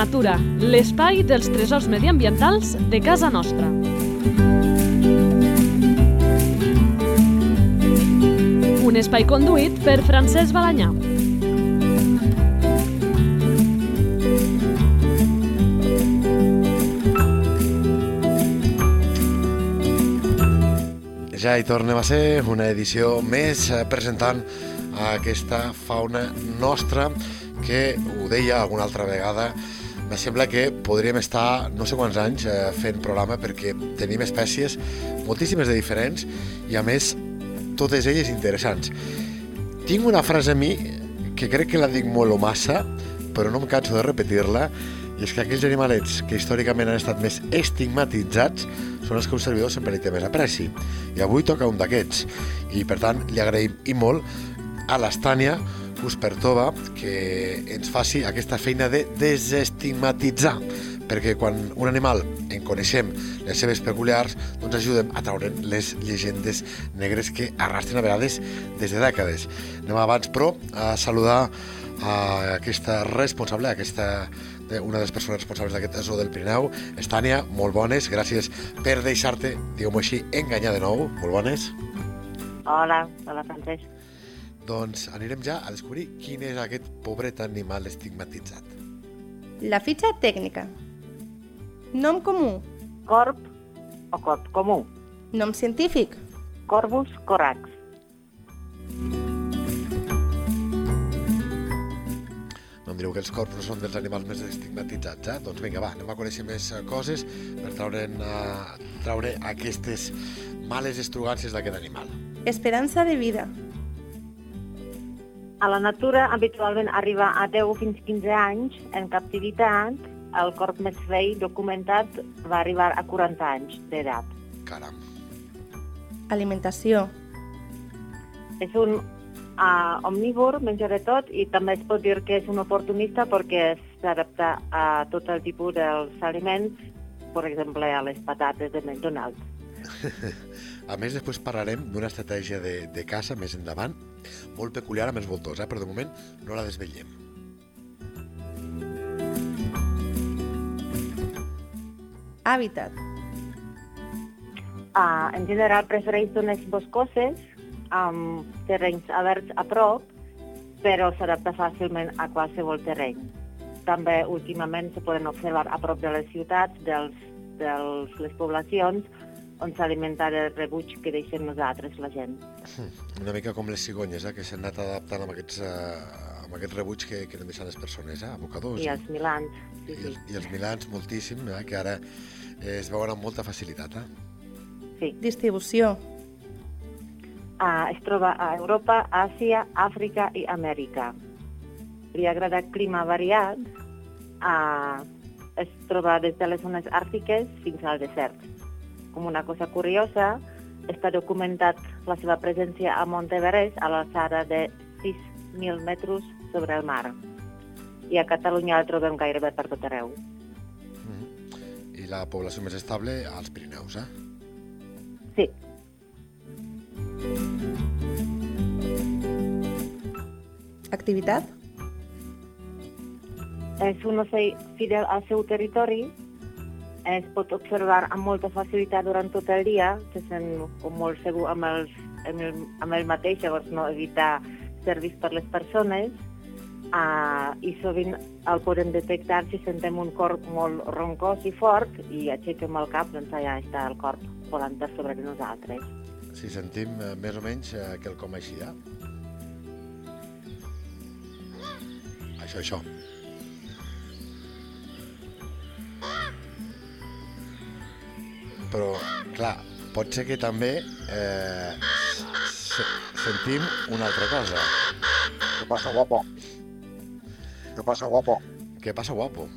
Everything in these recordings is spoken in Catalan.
natura, l'espai dels tresors mediambientals de casa nostra. Un espai conduït per Francesc Balanyà. Ja hi tornem a ser, una edició més eh, presentant aquesta fauna nostra que ho deia alguna altra vegada me sembla que podríem estar no sé quants anys eh, fent programa perquè tenim espècies moltíssimes de diferents i a més totes elles interessants. Tinc una frase a mi que crec que la dic molt o massa, però no em canso de repetir-la, i és que aquells animalets que històricament han estat més estigmatitzats són els que un servidor sempre li té més apreci. I avui toca un d'aquests. I per tant li agraïm i molt a l'Estània Cuspertova que ens faci aquesta feina de desestigmatitzar perquè quan un animal en coneixem les seves peculiars, doncs ajudem a treure les llegendes negres que arrastren a vegades des de dècades. Anem abans, però, a saludar a aquesta responsable, a aquesta una de les persones responsables d'aquest zoo del Pirineu. Estània, molt bones, gràcies per deixar-te, diguem-ho així, enganyar de nou. Molt bones. Hola, hola Francesc. Doncs anirem ja a descobrir quin és aquest pobret animal estigmatitzat. La fitxa tècnica. Nom comú. Corp o corp comú. Nom científic. Corvus corax. No em direu que els corps no són dels animals més estigmatitzats, eh? Doncs vinga, va, anem a conèixer més eh, coses per traure, uh, traure aquestes males estrugàncies d'aquest animal. Esperança de vida. A la natura habitualment arriba a 10 fins 15 anys. En captivitat, el corp més vell documentat va arribar a 40 anys d'edat. Caram. Alimentació. És un uh, omnívor, menja de tot, i també es pot dir que és un oportunista perquè s'adapta a tot el tipus dels aliments, per exemple, a les patates de McDonald's. A més, després parlarem d'una estratègia de, de caça més endavant, molt peculiar amb els voltors, eh? però de moment no la desvetllem. Hàbitat. Uh, en general prefereix zones boscoses, amb terrenys oberts a prop, però s'adapta fàcilment a qualsevol terreny. També últimament se poden observar a prop de les ciutats, dels, dels les poblacions, on s'alimenta el rebuig que deixem nosaltres, la gent. Una mica com les cigonyes, eh, que s'han anat adaptant amb aquests, eh, amb aquests rebuig que, que deixant les persones, eh, abocadors. I els milans. Sí, I, sí. els, I els milans, moltíssim, eh, que ara eh, es veuen amb molta facilitat. Eh? sí. Distribució. Uh, es troba a Europa, Àsia, Àfrica i Amèrica. Li agrada clima variat. Uh, es troba des de les zones àrtiques fins al desert. Com una cosa curiosa, està documentat la seva presència a Monteverest a l'alçada de 6.000 metres sobre el mar. I a Catalunya el trobem gairebé per tot arreu. Mm -hmm. I la població més estable als Pirineus, eh? Sí, Activitat. és un ocell fidel al seu territori, es pot observar amb molta facilitat durant tot el dia, se sent com molt segur amb, els, amb, el, amb el mateix, llavors no evitar ser vist per les persones, uh, i sovint el podem detectar si sentem un corp molt roncós i fort i aixequem el cap, doncs allà està el corp volant sobre de nosaltres. Si sentim eh, més o menys eh, quelcom així, eh? Això, això. Però, clar, pot ser que també eh, se sentim una altra cosa. ¿Qué pasa, guapo? ¿Qué pasa, guapo? Què passa, guapo?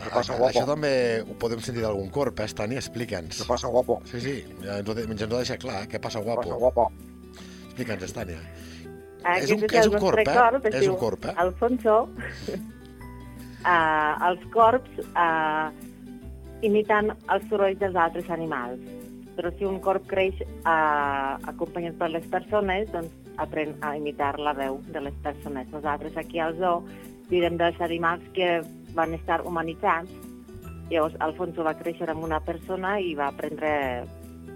Què passa, guapo? Això també ho podem sentir d'algun corp, eh, Estani? Explica'ns. ¿Qué pasa, guapo? Sí, sí, ja ens ho, de, ens ho ha deixat clar. eh? Què passa, ¿Qué pasa, guapo? guapo? Explica'ns, Estània. Aquest un- el és un corp, eh? corp, es És un corp, eh? Alfonso. uh, els corps uh, imiten els sorolls dels altres animals. Però si un corp creix uh, acompanyat per les persones, doncs aprèn a imitar la veu de les persones. Nosaltres aquí al zoo direm dels animals que van estar humanitzats. Llavors, Alfonso va créixer amb una persona i va aprendre a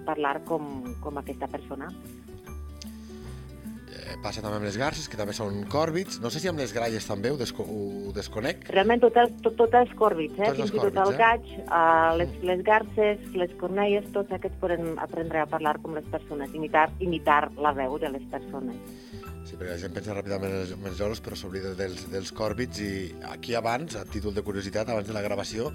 parlar com, com aquesta persona. Passa també amb les garces, que també són còrbits. No sé si amb les gralles també ho, desco ho desconec. Realment tot, el, tot, tot els còrbits, eh? Tots fins i tot el eh? gaig, uh, les, les garces, les cornelles, tots aquests poden aprendre a parlar com les persones, imitar, imitar la veu de les persones. Sí, perquè la gent pensa ràpidament en els, en els lloros, però s'oblida dels, dels còrbits i aquí abans, a títol de curiositat, abans de la gravació,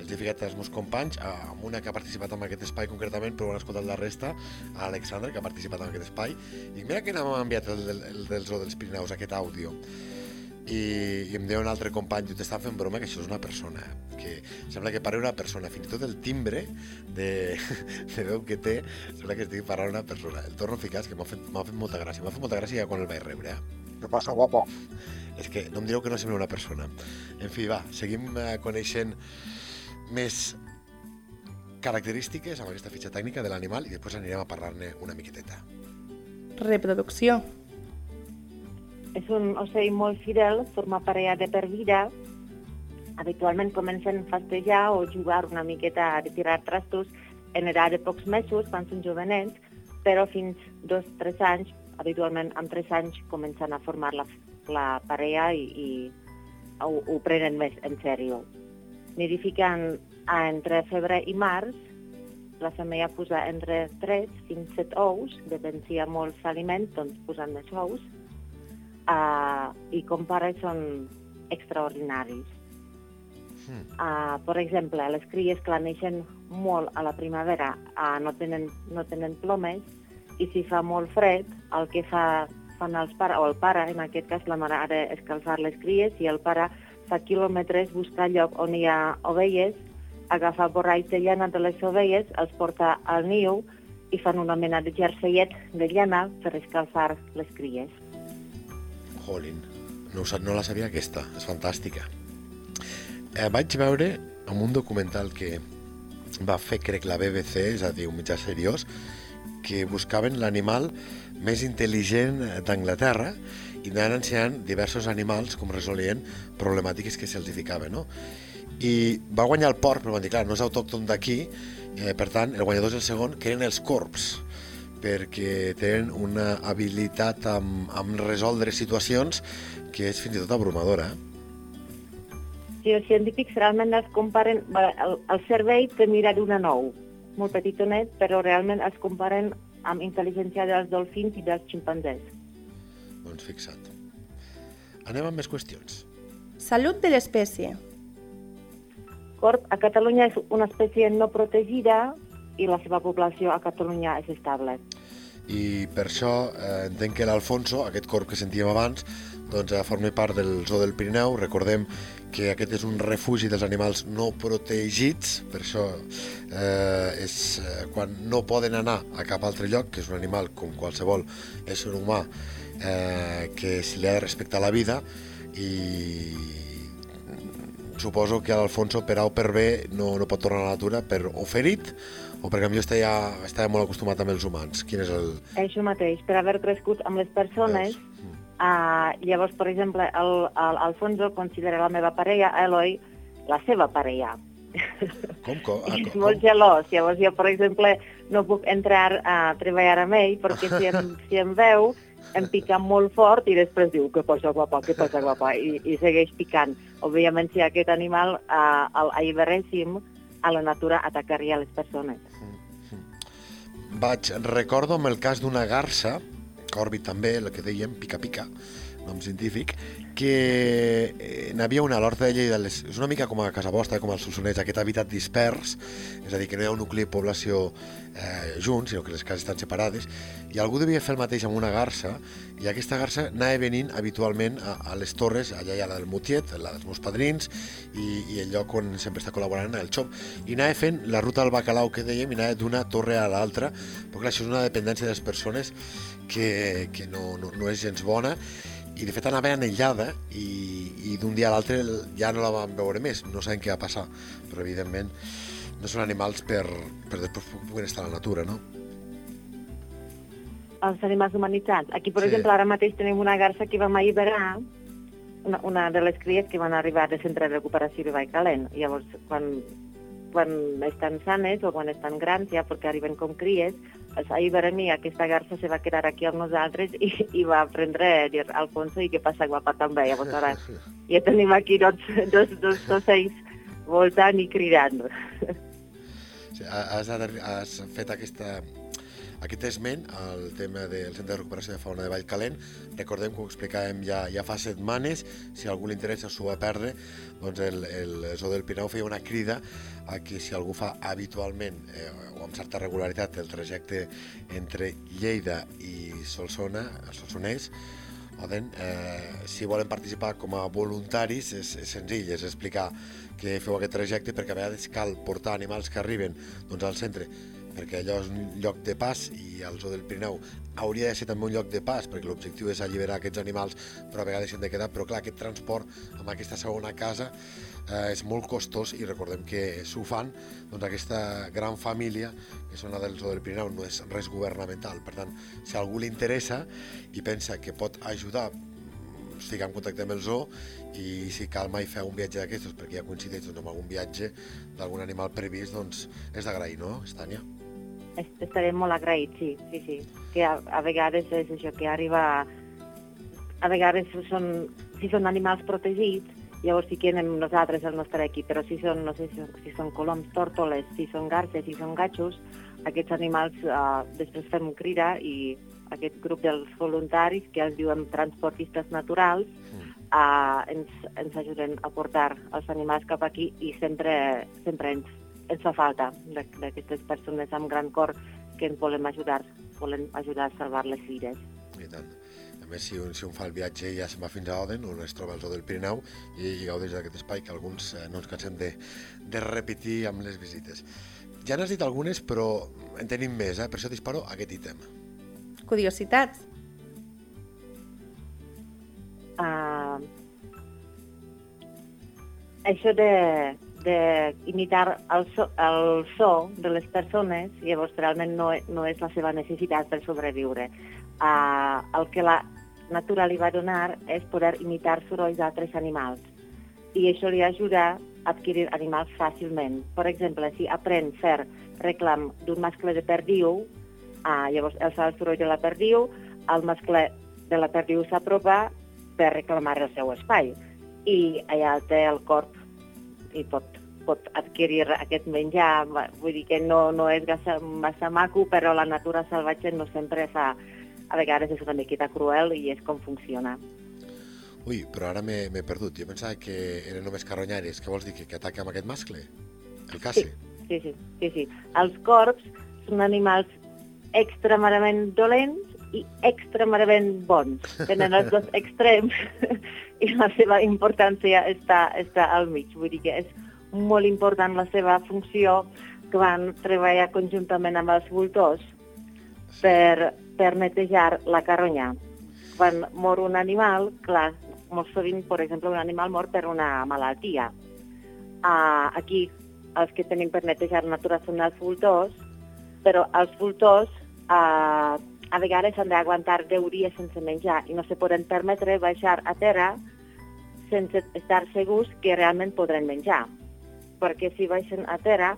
els he ficat als meus companys, amb una que ha participat en aquest espai concretament, però han escoltat la resta, a Alexandra, que ha participat en aquest espai, i mira que m'ha enviat el, del- el, del zoo dels Pirineus, aquest àudio. I, i em deia un altre company, diu, t'estan fent broma que això és una persona, que sembla que parla una persona, fins i tot el timbre de, de veu que té, sembla que estigui parlant una persona. El torno a ficar, que m'ha fet, m'ha fet molta gràcia, m'ha fet molta gràcia ja quan el vaig rebre, eh? ¿Qué pasa, guapo? És que no em direu que no sembla una persona. En fi, va, seguim eh, coneixent més característiques amb aquesta fitxa tècnica de l'animal i després anirem a parlar-ne una miqueteta. Reproducció. És un ocell molt fidel, forma parella de per vida. Habitualment comencen a festejar o jugar una miqueta a tirar trastos en edat de pocs mesos, quan són jovenets, però fins dos, tres anys, habitualment amb tres anys, comencen a formar la, la parella i, i ho, ho prenen més en sèrio. Nidifiquen entre febrer i març, la femella posa entre 3 fins 7 ous, depèn si hi ha molts aliments, doncs posen més ous, uh, i com pares són extraordinaris. Uh, per exemple, les cries que neixen molt a la primavera uh, no, tenen, no tenen plomes i si fa molt fred, el que fa, fan els pares, o el pare, en aquest cas la mare ha d'escalfar les cries i el pare fa quilòmetres buscar lloc on hi ha ovelles, agafa borralls de llana de les ovelles, els porta al niu i fan una mena de jerseiet de llana per escalfar les cries. Jolín, no, no la sabia aquesta, és fantàstica. Eh, vaig veure en un documental que va fer, crec, la BBC, és a dir, un mitjà seriós, que buscaven l'animal més intel·ligent d'Anglaterra i anaven ensenyant diversos animals com resolien problemàtiques que se'ls ficaven, no? I va guanyar el porc, però van dir, clar, no és autòcton d'aquí, eh, per tant, el guanyador és el segon, que eren els corps, perquè tenen una habilitat amb, amb resoldre situacions que és fins i tot abrumadora. eh? Sí, els científics realment es comparen... El, el cervell té mira d'una nou, molt petitonet, però realment es comparen amb intel·ligència dels dolfins i dels ximpanzés. Doncs fixa't. Anem amb més qüestions. Salut de l'espècie. Corp, a Catalunya és una espècie no protegida i la seva població a Catalunya és estable. I per això eh, entenc que l'Alfonso, aquest corp que sentíem abans, doncs eh, forma part del Zoo del Pirineu. Recordem que aquest és un refugi dels animals no protegits, per això eh, és eh, quan no poden anar a cap altre lloc, que és un animal com qualsevol ésser humà eh, que se li ha de respectar la vida i suposo que l'Alfonso per A o per B no, no pot tornar a la natura per o ferit o perquè potser està, ja, està molt acostumat amb els humans. Quin és el... Això mateix, per haver crescut amb les persones, Veus? uh, llavors, per exemple, el, el Alfonso considera la meva parella, Eloi, la seva parella. Com, com? Ah, és com, molt gelós. Llavors jo, per exemple, no puc entrar a treballar amb ell perquè si em, si em veu em pica molt fort i després diu què passa guapa, què passa guapa i, i segueix picant. Òbviament si aquest animal uh, l'alliberéssim a la natura atacaria les persones. Vaig, recordo amb el cas d'una garça, Corbi també, el que dèiem, pica-pica, nom científic, que eh, n'hi havia una a l'Horta de Lleida, és una mica com a casa vostra, com al Solsonès, aquest habitat dispers, és a dir, que no hi ha un nucli de població eh, junts, sinó que les cases estan separades, i algú devia fer el mateix amb una garça, i aquesta garça anava venint habitualment a, a les torres, allà hi ha la del Mutiet, la dels meus padrins, i, i el lloc on sempre està col·laborant, el XOP, i anava fent la ruta del bacalao que dèiem, i anava d'una torre a l'altra, però clar, això és una dependència de les persones que, que no, no, no és gens bona, i de fet anava anellada i, i d'un dia a l'altre ja no la vam veure més, no sabem què va passar, però evidentment no són animals per, per després poder estar a la natura, no? Els animals humanitzats. Aquí, per Sí. exemple, ara mateix tenim una garça que vam alliberar una, una de les cries que van arribar del centre de recuperació de Baicalent. Llavors, quan, quan estan sanes o quan estan grans, ja perquè arriben com cries, el Sai Beremi, aquesta garça se va quedar aquí amb nosaltres i, i va aprendre a dir Alfonso i què passa guapa també. Llavors ara ja tenim aquí dos, dos, dos ocells voltant i cridant. Sí, has, has fet aquesta, aquest esment al tema del Centre de Recuperació de Fauna de Vallcalent. Recordem que ho explicàvem ja, ja fa setmanes, si algú li interessa s'ho va perdre, doncs el, el Zoo del Pinau feia una crida a que si algú fa habitualment eh, o amb certa regularitat el trajecte entre Lleida i Solsona, Solsonès, poden, eh, si volen participar com a voluntaris, és, és senzill, és explicar que feu aquest trajecte perquè a vegades cal portar animals que arriben doncs, al centre perquè allò és un lloc de pas i el zoo del Pirineu hauria de ser també un lloc de pas perquè l'objectiu és alliberar aquests animals però a vegades s'han de quedar, però clar, aquest transport amb aquesta segona casa eh, és molt costós i recordem que s'ho fan doncs aquesta gran família que són la del zoo del Pirineu no és res governamental, per tant, si algú li interessa i pensa que pot ajudar es fica en contacte amb el zoo i si cal mai fer un viatge d'aquestos perquè ja coincideix doncs, amb algun viatge d'algun animal previst, doncs és d'agrair, no, Estània? Estarem molt agraïts, sí, sí, sí. Que a, a vegades és això, que arriba... A vegades són, si són animals protegits, llavors sí que anem nosaltres al nostre equip, però si són, no sé, si, si són coloms, tòrtoles, si són garces, si són gatxos, aquests animals uh, després fem crida i aquest grup dels voluntaris, que els diuen transportistes naturals, mm. uh, ens, ens ajuden a portar els animals cap aquí i sempre, sempre ens, ens fa falta d'aquestes persones amb gran cor que ens volen ajudar, volen ajudar a salvar les filles. I tant. A més, si un, si un fa el viatge ja se'n va fins a Oden, on es troba el zoo del Pirineu, i gaudeix d'aquest espai que alguns eh, no ens cansem de, de repetir amb les visites. Ja n'has dit algunes, però en tenim més, eh? per això disparo aquest ítem curiositats? Uh, això de, de imitar el so, el so de les persones, llavors realment no, no és la seva necessitat per sobreviure. Uh, el que la natura li va donar és poder imitar sorolls d'altres animals i això li ajuda a adquirir animals fàcilment. Per exemple, si aprèn a fer reclam d'un mascle de perdiu, Ah, llavors el fa el soroll de la perdiu, el mascle de la perdiu s'apropa per reclamar el seu espai i allà té el corp i pot, pot adquirir aquest menjar. Vull dir que no, no és massa, massa maco, però la natura salvatge no sempre fa... A vegades és una miqueta cruel i és com funciona. Ui, però ara m'he perdut. Jo pensava que eren només carronyaires. Què vols dir? Que, que ataca amb aquest mascle? El casse? Sí, sí, sí. sí, sí. Els corps són animals extremadament dolents i extremadament bons. Tenen els dos extrems i la seva importància està, està al mig. Vull dir que és molt important la seva funció que van treballar conjuntament amb els voltors per, per netejar la carronya. Quan mor un animal, clar, molt sovint, per exemple, un animal mor per una malaltia. Uh, aquí els que tenim per netejar natura són els voltors, però els voltors uh, a vegades han d'aguantar 10 dies sense menjar i no se poden permetre baixar a terra sense estar segurs que realment podran menjar. Perquè si baixen a terra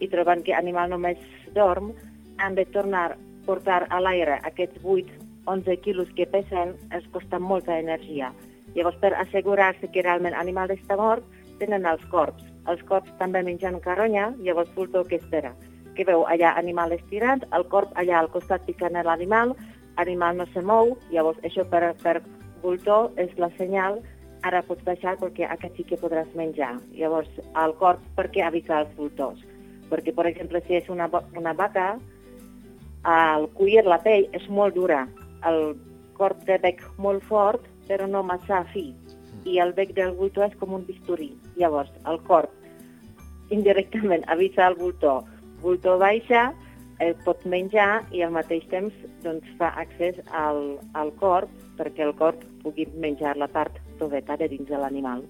i troben que l'animal només dorm, han de tornar a portar a l'aire aquests 8-11 quilos que pesen, es costa molta energia. Llavors, per assegurar-se que realment l'animal està mort, tenen els corps. Els corps també mengen carronya, llavors Fulto que espera que veu allà animal estirat, el corp allà al costat picant l'animal, l'animal no se mou, llavors això per, per voltor és la senyal, ara pots baixar perquè aquest sí que podràs menjar. Llavors, el corp, per què avisa els voltors? Perquè, per exemple, si és una, una vaca, el cuir, la pell, és molt dura. El corp té bec molt fort, però no massa fi. I el bec del voltor és com un bisturí. Llavors, el corp indirectament avisa el voltor voltor baixa, eh, pot menjar i al mateix temps doncs, fa accés al, al corp perquè el corp pugui menjar la part toveta de dins de l'animal.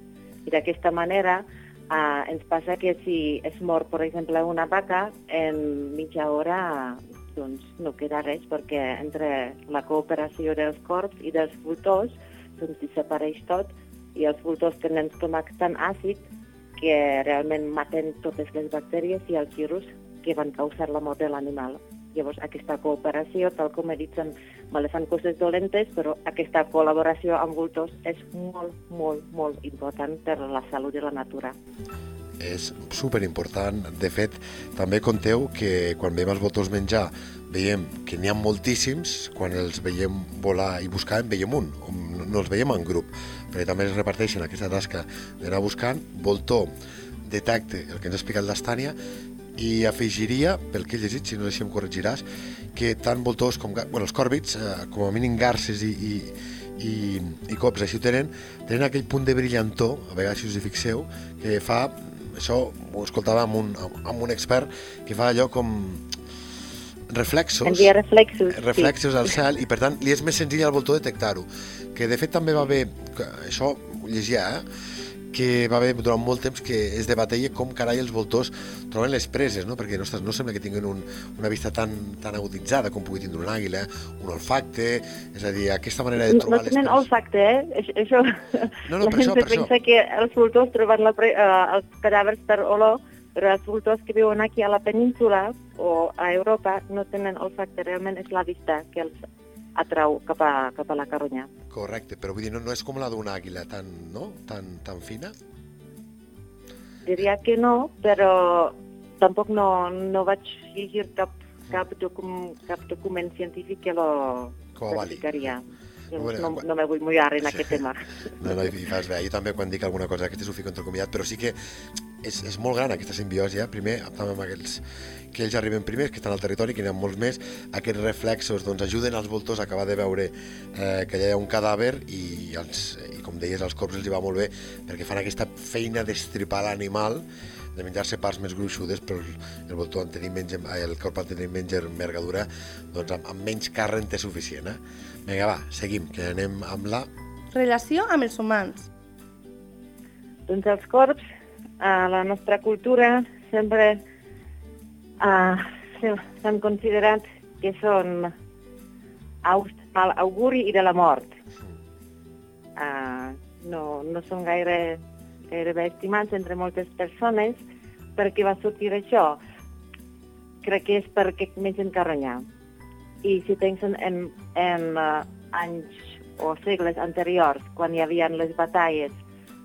I d'aquesta manera eh, ens passa que si es mor, per exemple, una vaca, en mitja hora doncs, no queda res perquè entre la cooperació dels corps i dels voltors doncs, desapareix tot i els voltors tenen estómac tan àcid que realment maten totes les bactèries i els virus que van causar la mort de l'animal. Llavors, aquesta cooperació, tal com he dit, me fan coses dolentes, però aquesta col·laboració amb voltors és molt, molt, molt important per a la salut de la natura és super important. De fet, també conteu que quan veiem els voltors menjar veiem que n'hi ha moltíssims, quan els veiem volar i buscar en veiem un, no els veiem en grup, perquè també es reparteixen aquesta tasca d'anar buscant. Voltor detecte el que ens ha explicat l'Estània i afegiria, pel que he llegit, si no així em corregiràs, que tant voltors com bueno, els còrbits, eh, com a mínim garces i, i, i, i cops així ho tenen, tenen aquell punt de brillantor, a vegades si us hi fixeu, que fa això ho escoltava amb un, amb un expert que fa allò com reflexos, Envia reflexos, reflexos sí. al cel i per tant li és més senzill al voltor detectar-ho que de fet també va haver això ho llegia, eh? Que va haver durant molt temps que es debateia com carai els voltors troben les preses, no? perquè no, no sembla que tinguin un, una vista tan, tan aguditzada com pugui tindre una àguila, un olfacte, és a dir, aquesta manera de trobar no, no les preses. olfacte, eh? Això, no, no, la per gent això, per pensa això. que els voltors troben la pre, uh, els cadàvers per olor, però els voltors que viuen aquí a la península o a Europa no tenen olfacte, realment és la vista que els atrau cap a, cap a la Caronya. Correcte, però vull dir, no, no és com la d'una àguila tan, no? tan, tan fina? Diria que no, però tampoc no, no vaig llegir cap, cap, docum, cap document científic que lo Que ho avali. Bueno, no, no me vull mullar en Sí. aquest tema. No, no, i fas bé. Jo també quan dic alguna cosa d'aquestes ho fico entrecomiat, però sí que és, és molt gran aquesta simbiosi, eh? primer també amb aquells que ells arriben primers, que estan al territori, que n'hi ha molts més, aquests reflexos doncs, ajuden als voltors a acabar de veure eh, que allà hi ha un cadàver i, els, i com deies, als cops els hi va molt bé perquè fan aquesta feina d'estripar l'animal de menjar-se parts més gruixudes, però el, voltor en tenir menys, el corp en tenir menys envergadura, doncs amb, amb menys carn en té suficient. Eh? Vinga, va, seguim, que anem amb la Relació amb els humans. Doncs els corps, a la nostra cultura, sempre uh, s'han considerat que són aus mal auguri i de la mort. Uh, no, no són gaire, gairebé estimats entre moltes persones. Per què va sortir això? Crec que és perquè mengen carronya. I si pensen en, en uh, anys o segles anteriors, quan hi havia les batalles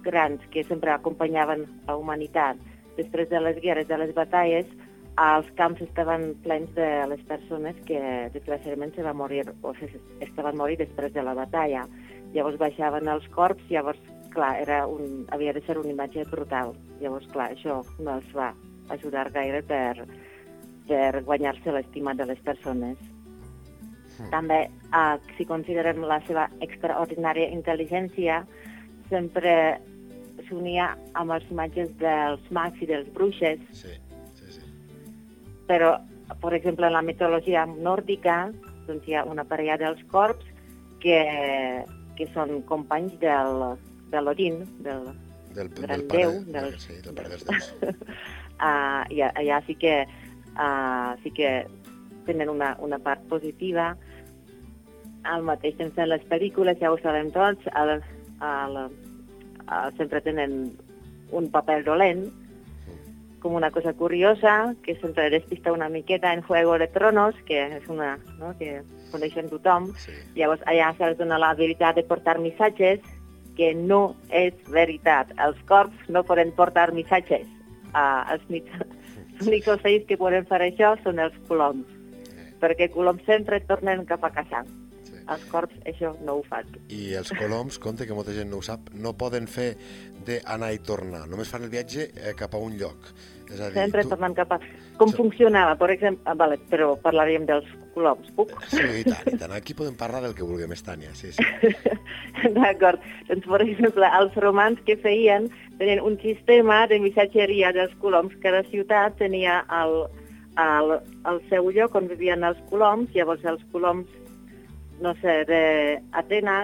grans que sempre acompanyaven la humanitat, després de les guerres, de les batalles, els camps estaven plens de les persones que desgraciadament se van morir o se, estaven morir després de la batalla. Llavors baixaven els corps, llavors, clar, era un, havia de ser una imatge brutal. Llavors, clar, això no els va ajudar gaire per, per guanyar-se l'estima de les persones. També, eh, si considerem la seva extraordinària intel·ligència, sempre s'unia amb els imatges dels mags i dels bruixes, Sí, sí, sí. però, per exemple, en la mitologia nòrdica doncs hi ha una parella dels corps que, que són companys del, de l'Odin, del, Del, Gran del pare, Déu, del- sí, del pare dels déus. uh, i allà sí que, uh, sí que tenen una, una part positiva. Al mateix temps en les pel·lícules, ja ho sabem tots, el, el, el, sempre tenen un paper dolent, com una cosa curiosa, que sempre despista una miqueta en Juego de Tronos, que és una no, que coneixen tothom. Sí. Llavors allà se'ls dona la habilitat de portar missatges que no és veritat. Els corps no poden portar missatges. Uh, els, mig... els únics ocells que poden fer això són els coloms, perquè coloms sempre tornen cap a casa. Els corps això no ho fan. I els coloms, compte que molta gent no ho sap, no poden fer d'anar i tornar, només fan el viatge eh, cap a un lloc. És a dir, Sempre tu... tornen cap a... Com Sí. funcionava, per exemple... Ah, vale, però parlaríem dels coloms, puc? Sí, i tant, i tant. Aquí podem parlar del que vulguem, Estània, sí, sí. D'acord. Doncs, per exemple, els romans que feien tenien un sistema de missatgeria dels coloms. Cada ciutat tenia el, el, el seu lloc on vivien els coloms. Llavors, els coloms, no sé, d'Atena,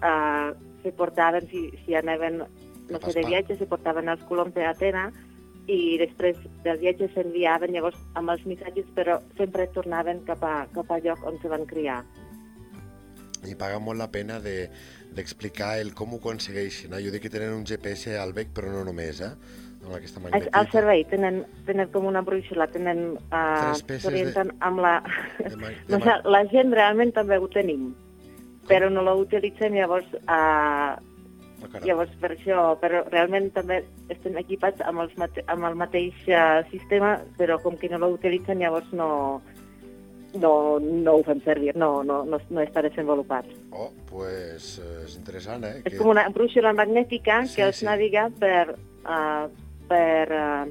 eh, se portaven, si, si anaven, no sé, de viatge, se portaven els coloms d'Atena i després del viatge s'enviaven llavors amb els missatges, però sempre tornaven cap a, cap al lloc on se van criar. i paga molt la pena de d'explicar el com ho aconsegueixen. Eh? Jo dic que tenen un GPS al bec, però no només, eh? Amb aquesta magnetita. al servei, tenen, tenen com una brúixola, tenen... Uh, S'orienten amb la... de ma- de no ma- la gent realment també ho tenim, però no la utilitzem, llavors... Uh, caram. Llavors, per això, però realment també estem equipats amb, els mate amb el mateix uh, sistema, però com que no l'utilitzen, llavors no, no, no ho fem servir, no, no, no, no està desenvolupat. Oh, pues eh, és interessant, eh? És com una brúixola magnètica Sí, que els sí. naviga per, uh, per uh,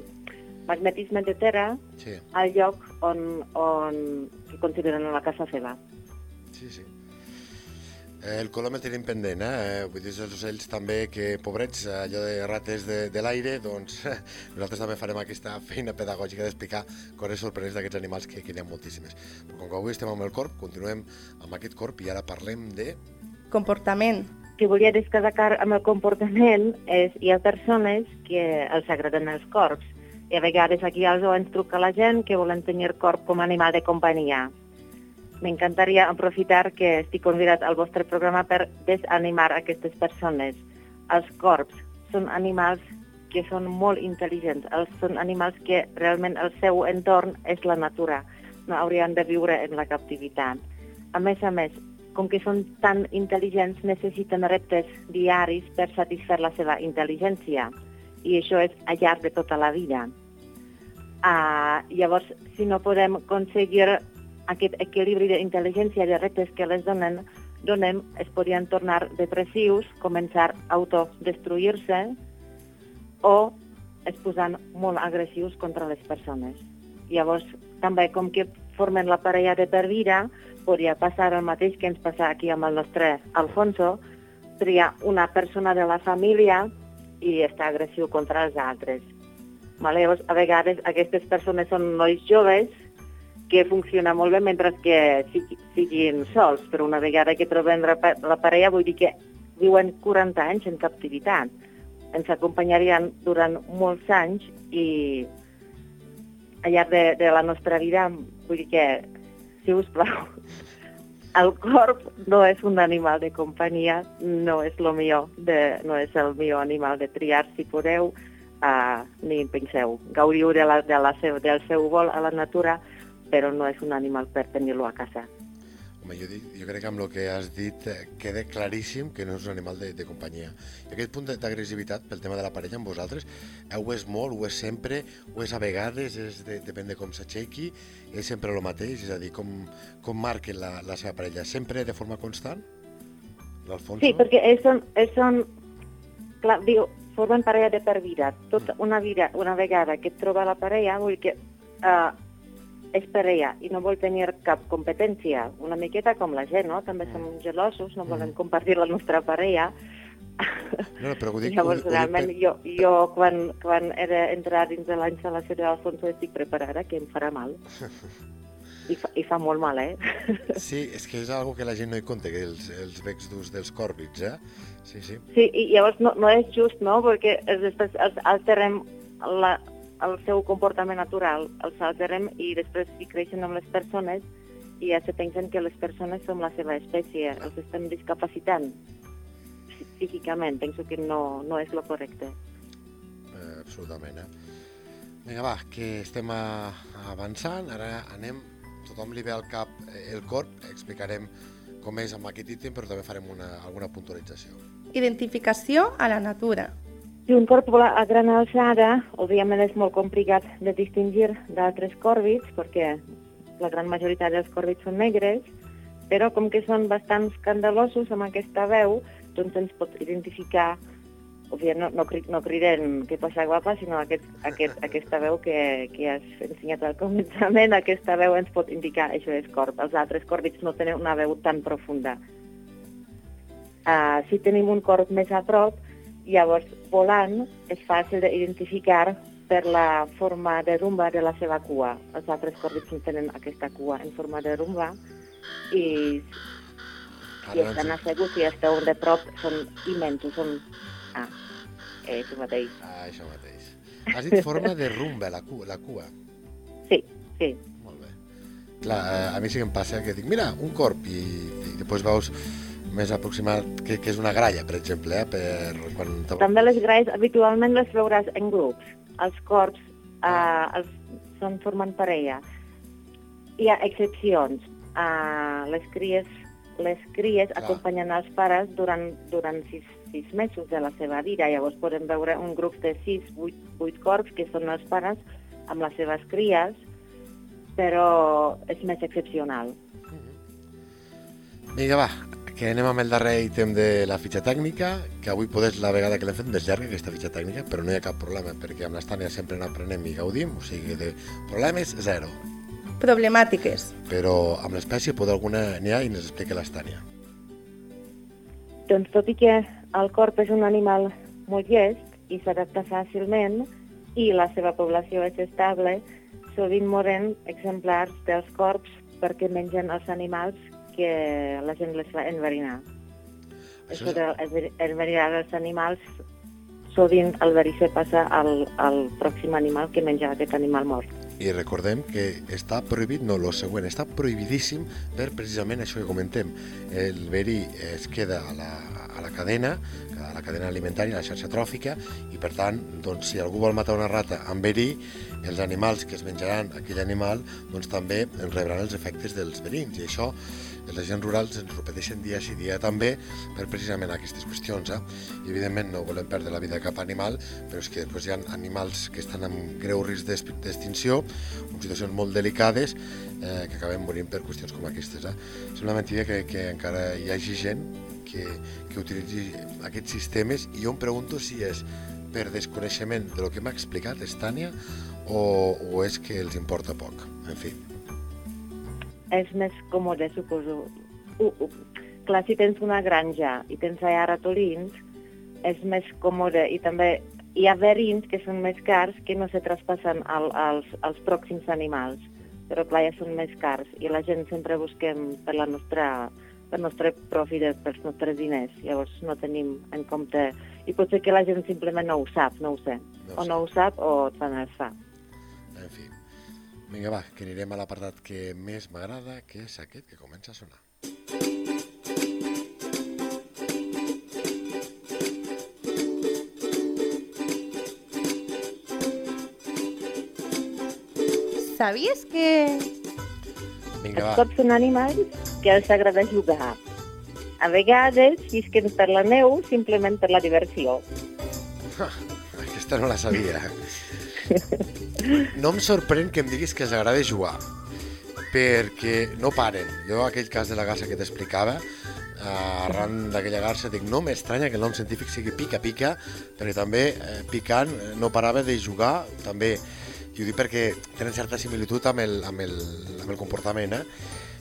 magnetisme de terra Sí, al lloc on, on que consideren la casa seva. sí, sí. Eh, el colom el tenim pendent, eh? Vull dir, els ocells també, que pobrets, allò de rates de, de l'aire, doncs nosaltres també farem aquesta feina pedagògica d'explicar coses sorprenents d'aquests animals, que, que n'hi ha moltíssimes. Però com que avui estem amb el corp, continuem amb aquest corp i ara parlem de... Comportament. Que volia destacar amb el comportament és hi ha persones que els agraden els corps i a vegades aquí al zoo ens truca la gent que volen tenir corp com a animal de companyia. M'encantaria aprofitar que estic convidat al vostre programa per desanimar aquestes persones. Els corps són animals que són molt intel·ligents, els, són animals que realment el seu entorn és la natura, no haurien de viure en la captivitat. A més a més, com que són tan intel·ligents, necessiten reptes diaris per satisfer la seva intel·ligència. I això és al llarg de tota la vida. Uh, llavors, si no podem aconseguir aquest equilibri d'intel·ligència i de reptes que les donen, donem, es podrien tornar depressius, començar a autodestruir-se o es posen molt agressius contra les persones. Llavors, també com que formen la parella de per vida, podria passar el mateix que ens passa aquí amb el nostre Alfonso, triar una persona de la família i estar agressiu contra els altres. Llavors, a vegades aquestes persones són nois joves que funciona molt bé mentre que sigui- siguin sols, però una vegada que troben la parella vull dir que viuen 40 anys en captivitat. Ens acompanyarien durant molts anys i al llarg de, de la nostra vida vull dir que, si us plau, el corp no és un animal de companyia, no és lo millor de, no és el millor animal de triar si podeu, uh, ni en penseu. Gaudiu de la, de la seu, del seu vol a la natura, però no és un animal per tenir-lo a casa. Home, jo, dic, jo crec que amb el que has dit eh, queda claríssim que no és un animal de, de companyia. I aquest punt d'agressivitat pel tema de la parella amb vosaltres, eh, ho és molt, ho és sempre, ho és a vegades, és de, depèn de com s'aixequi, és sempre el mateix, és a dir, com, com marquen la, la seva parella, sempre de forma constant? L'Alfonso? Sí, perquè ells són, ells són clar, diu, formen parella de per vida. Tota una vida, una vegada que et troba la parella, vull que uh, és parella i no vol tenir cap competència. Una miqueta com la gent, no? També som gelosos, no volem compartir la nostra parella. No, no, però ho dic, Llavors, ho, ho dic realment, per- jo, jo quan, quan he d'entrar dins de la instal·lació de l'Alfonso estic preparada, que em farà mal. I fa, I fa molt mal, eh? Sí, és que és algo que la gent no hi compta, que els, els becs durs dels còrvids, eh? Sí, sí. Sí, i llavors no, no és just, no?, perquè després alterem la, el seu comportament natural, els alterem i després si creixen amb les persones i ja se pensen que les persones som la seva espècie, els estem discapacitant psí- psíquicament, penso que no, no és lo correcte. Eh, absolutament, eh? Vinga, va, que estem a, avançant, ara anem, tothom li ve al cap eh, el corp, explicarem com és amb aquest ítem, però també farem una, alguna puntualització. Identificació a la natura. Si un corp vola a gran alçada, òbviament és molt complicat de distingir d'altres còrvids, perquè la gran majoria dels còrvids són negres, però com que són bastant escandalosos amb aquesta veu, doncs ens pot identificar, òbviament no, no, cri- no criden que passa guapa, sinó aquest, aquest, aquesta veu que, que has ensenyat al començament, aquesta veu ens pot indicar això és corp. Els altres còrvids no tenen una veu tan profunda. Uh, si tenim un corp més a prop, llavors volant és fàcil d'identificar per la forma de rumba de la seva cua. Els altres còrvids no tenen aquesta cua en forma de rumba i si estan asseguts i esteu de prop són immensos, són... Ah, és el mateix. Ah, això mateix. Has dit forma de rumba, la cua. La cua. Sí, sí. Molt bé. Clar, eh, a mi sí que em passa que dic, mira, un corp, i, i després veus més aproximat que, que és una gralla, per exemple, eh? Per quan... També les gralles habitualment les veuràs en grups. Els corps eh, els, són formant parella. Hi ha excepcions. Eh, les cries, les cries Clar. acompanyen els pares durant, durant sis, sis mesos de la seva vida. Llavors podem veure un grup de sis, vuit, vuit corps que són els pares amb les seves cries, però és més excepcional. Vinga, va, que anem amb el darrer ítem de la fitxa tècnica, que avui poder la vegada que l'hem fet més llarga, aquesta fitxa tècnica, però no hi ha cap problema, perquè amb l'Estània sempre n'aprenem i gaudim, o sigui, de problemes, zero. Problemàtiques. Però amb l'espècie poder alguna n'hi ha i ens explica l'Estània. Doncs tot i que el corp és un animal molt llest i s'adapta fàcilment i la seva població és estable, sovint moren exemplars dels corps perquè mengen els animals que la gent les fa enverinar. Això és- d'enverinar els animals, sovint el verí se passa al, al pròxim animal que menja aquest animal mort. I recordem que està prohibit, no, lo següent, està prohibidíssim per precisament això que comentem. El verí es queda a la, a la cadena, a la cadena alimentària, a la xarxa tròfica, i per tant, doncs, si algú vol matar una rata amb verí, els animals que es menjaran aquell animal doncs, també rebran els efectes dels verins. I això les agents rurals ens repeteixen dia sí dia també per precisament aquestes qüestions. Eh? I evidentment no volem perdre la vida de cap animal, però és que després hi ha animals que estan en greu risc d'ex- d'extinció, en situacions molt delicades, eh, que acaben morint per qüestions com aquestes. Eh? Sembla mentida que, que encara hi hagi gent que, que utilitzi aquests sistemes i jo em pregunto si és per desconeixement de lo que m'ha explicat Estània o, o és que els importa poc. En fi, és més còmode, suposo. Uh, uh. Clar, si tens una granja i tens allà ratolins, és més còmode i també hi ha verins que són més cars que no se traspassen al, als, als pròxims animals, però clar, ja són més cars i la gent sempre busquem per la nostra per nostre profit, pels nostres diners. Llavors no tenim en compte... I potser que la gent simplement no ho sap, no ho sé. No ho o no ho sap o tant es fa. en fi. Vinga, va, que anirem a l'apartat que més m'agrada, que és aquest que comença a sonar. Sabies que... Vinga, Els va. cops són animals que els agrada jugar. A vegades llisquen per la neu simplement per la diversió. Aquesta no la sabia. No em sorprèn que em diguis que els agrada jugar, perquè no paren. Jo, aquell cas de la garça que t'explicava, eh, arran d'aquella garça, dic, no m'estranya que el nom científic sigui pica-pica, perquè també eh, picant eh, no parava de jugar, també, i ho dic perquè tenen certa similitud amb el, amb el, amb el comportament, eh?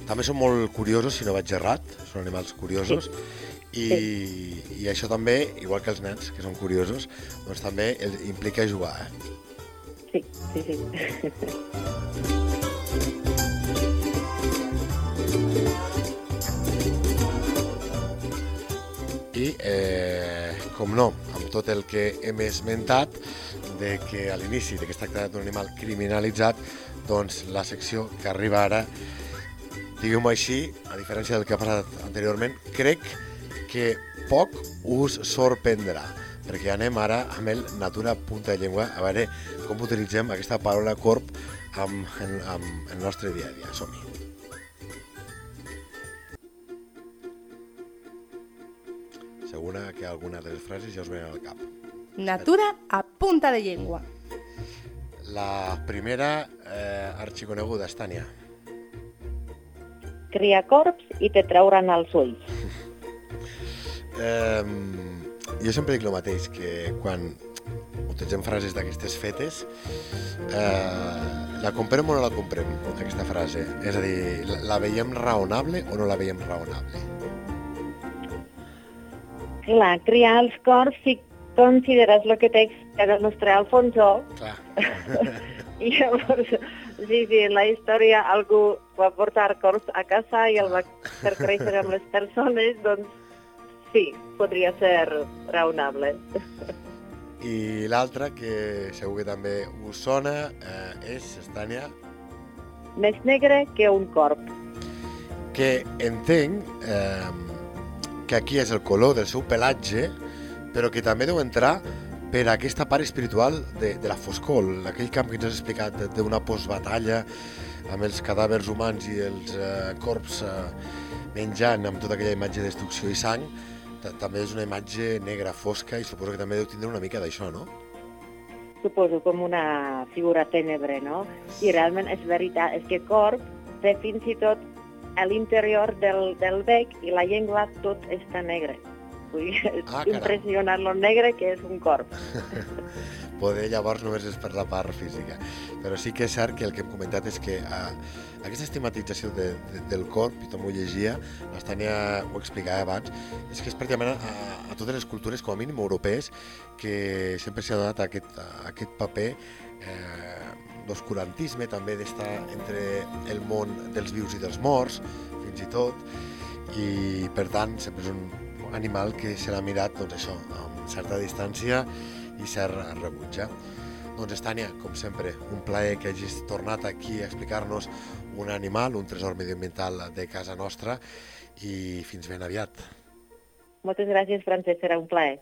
També són molt curiosos, si no vaig errat, són animals curiosos, i, i això també, igual que els nens, que són curiosos, doncs també implica jugar, eh? Sí, sí, sí. I, eh, com no, amb tot el que hem esmentat, de que a l'inici que es tracta d'un animal criminalitzat, doncs la secció que arriba ara, diguem-ho així, a diferència del que ha passat anteriorment, crec que poc us sorprendrà, perquè anem ara amb el Natura Punta de Llengua, a veure com utilitzem aquesta paraula corp amb, en, amb el nostre dia a dia. Som-hi. Segura que alguna de les frases ja us venen al cap. Natura a punta de llengua. La primera, eh, arxiconeguda, Estània. Cria corps i te trauran els ulls. Eh, jo sempre dic el mateix, que quan utilitzem frases d'aquestes fetes, eh, la comprem o no la comprem, aquesta frase? És a dir, la, la veiem raonable o no la veiem raonable? Clar, criar els corps si consideres el que explicat el nostre Alfonso, Clar. i llavors, sí, sí, en la història algú va portar corps a casa i el va fer créixer amb les persones, doncs sí, podria ser raonable. I l'altra, que segur que també us sona, eh, és, Estània, Més negre que un corp. que entenc eh, que aquí és el color del seu pelatge, però que també deu entrar per aquesta part espiritual de, de la foscor, aquell camp que ens has explicat d'una postbatalla amb els cadàvers humans i els eh, corps eh, menjant amb tota aquella imatge de destrucció i sang, també és una imatge negra, fosca, i suposo que també deu tindre una mica d'això, no? Suposo com una figura tenebre, no? I realment és veritat, és que corp té fins i tot a l'interior del, del bec i la llengua tot està negre. Vull Ah, impressionant lo negre que és un corp. Poder llavors només és per la part física. Però sí que és cert que el que hem comentat és que eh, aquesta estigmatització de, de, del corp, i també ho llegia, l'Estània ho explicava abans, és que és pràcticament a, a totes les cultures, com a mínim europees, que sempre s'ha donat aquest, aquest paper eh, d'oscurantisme, també d'estar entre el món dels vius i dels morts, fins i tot, i per tant sempre és un animal que serà mirat doncs això, amb certa distància i cert rebuig. eh? Doncs Estània, com sempre, un plaer que hagis tornat aquí a explicar-nos un animal, un tresor medioambiental de casa nostra i fins ben aviat. Moltes gràcies, Francesc, serà un plaer.